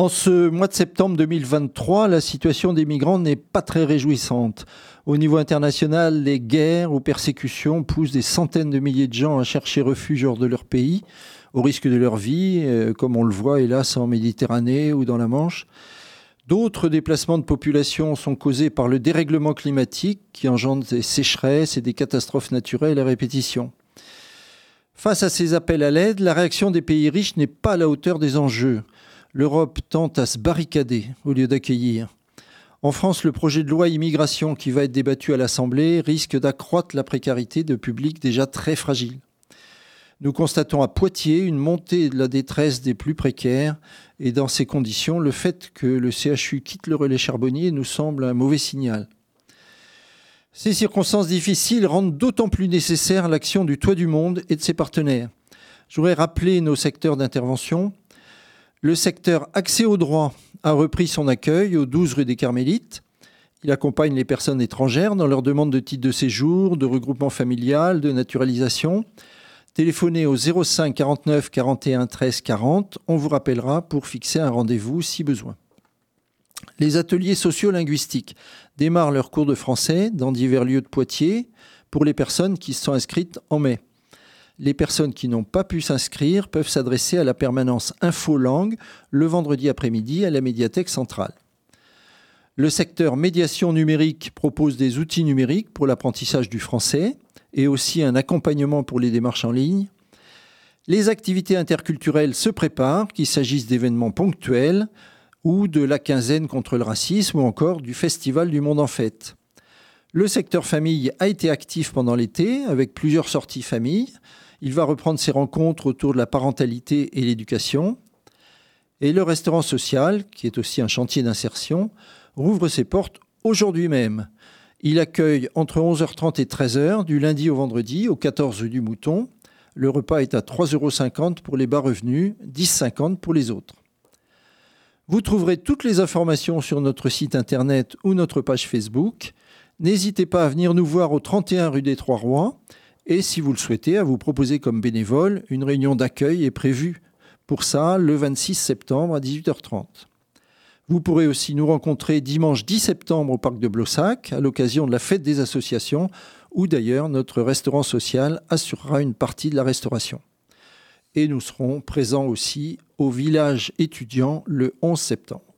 En ce mois de septembre 2023, la situation des migrants n'est pas très réjouissante. Au niveau international, les guerres ou persécutions poussent des centaines de milliers de gens à chercher refuge hors de leur pays, au risque de leur vie, euh, comme on le voit hélas en Méditerranée ou dans la Manche. D'autres déplacements de population sont causés par le dérèglement climatique qui engendre des sécheresses et des catastrophes naturelles à répétition. Face à ces appels à l'aide, la réaction des pays riches n'est pas à la hauteur des enjeux l'Europe tente à se barricader au lieu d'accueillir. En France, le projet de loi immigration qui va être débattu à l'Assemblée risque d'accroître la précarité de publics déjà très fragiles. Nous constatons à Poitiers une montée de la détresse des plus précaires et dans ces conditions, le fait que le CHU quitte le relais charbonnier nous semble un mauvais signal. Ces circonstances difficiles rendent d'autant plus nécessaire l'action du Toit du Monde et de ses partenaires. Je voudrais rappeler nos secteurs d'intervention. Le secteur accès au droit a repris son accueil au 12 rue des Carmélites. Il accompagne les personnes étrangères dans leur demande de titre de séjour, de regroupement familial, de naturalisation. Téléphonez au 05 49 41 13 40. On vous rappellera pour fixer un rendez-vous si besoin. Les ateliers sociolinguistiques démarrent leur cours de français dans divers lieux de Poitiers pour les personnes qui sont inscrites en mai les personnes qui n'ont pas pu s'inscrire peuvent s'adresser à la permanence Infolangue le vendredi après-midi à la médiathèque centrale. Le secteur médiation numérique propose des outils numériques pour l'apprentissage du français et aussi un accompagnement pour les démarches en ligne. Les activités interculturelles se préparent, qu'il s'agisse d'événements ponctuels ou de la quinzaine contre le racisme ou encore du Festival du Monde en Fête. Le secteur famille a été actif pendant l'été avec plusieurs sorties famille il va reprendre ses rencontres autour de la parentalité et l'éducation. Et le restaurant social, qui est aussi un chantier d'insertion, rouvre ses portes aujourd'hui même. Il accueille entre 11h30 et 13h du lundi au vendredi au 14 du Mouton. Le repas est à 3,50 euros pour les bas revenus, 10,50 pour les autres. Vous trouverez toutes les informations sur notre site internet ou notre page Facebook. N'hésitez pas à venir nous voir au 31 rue des Trois Rois et si vous le souhaitez, à vous proposer comme bénévole, une réunion d'accueil est prévue pour ça le 26 septembre à 18h30. Vous pourrez aussi nous rencontrer dimanche 10 septembre au parc de Blossac à l'occasion de la fête des associations où d'ailleurs notre restaurant social assurera une partie de la restauration. Et nous serons présents aussi au village étudiant le 11 septembre.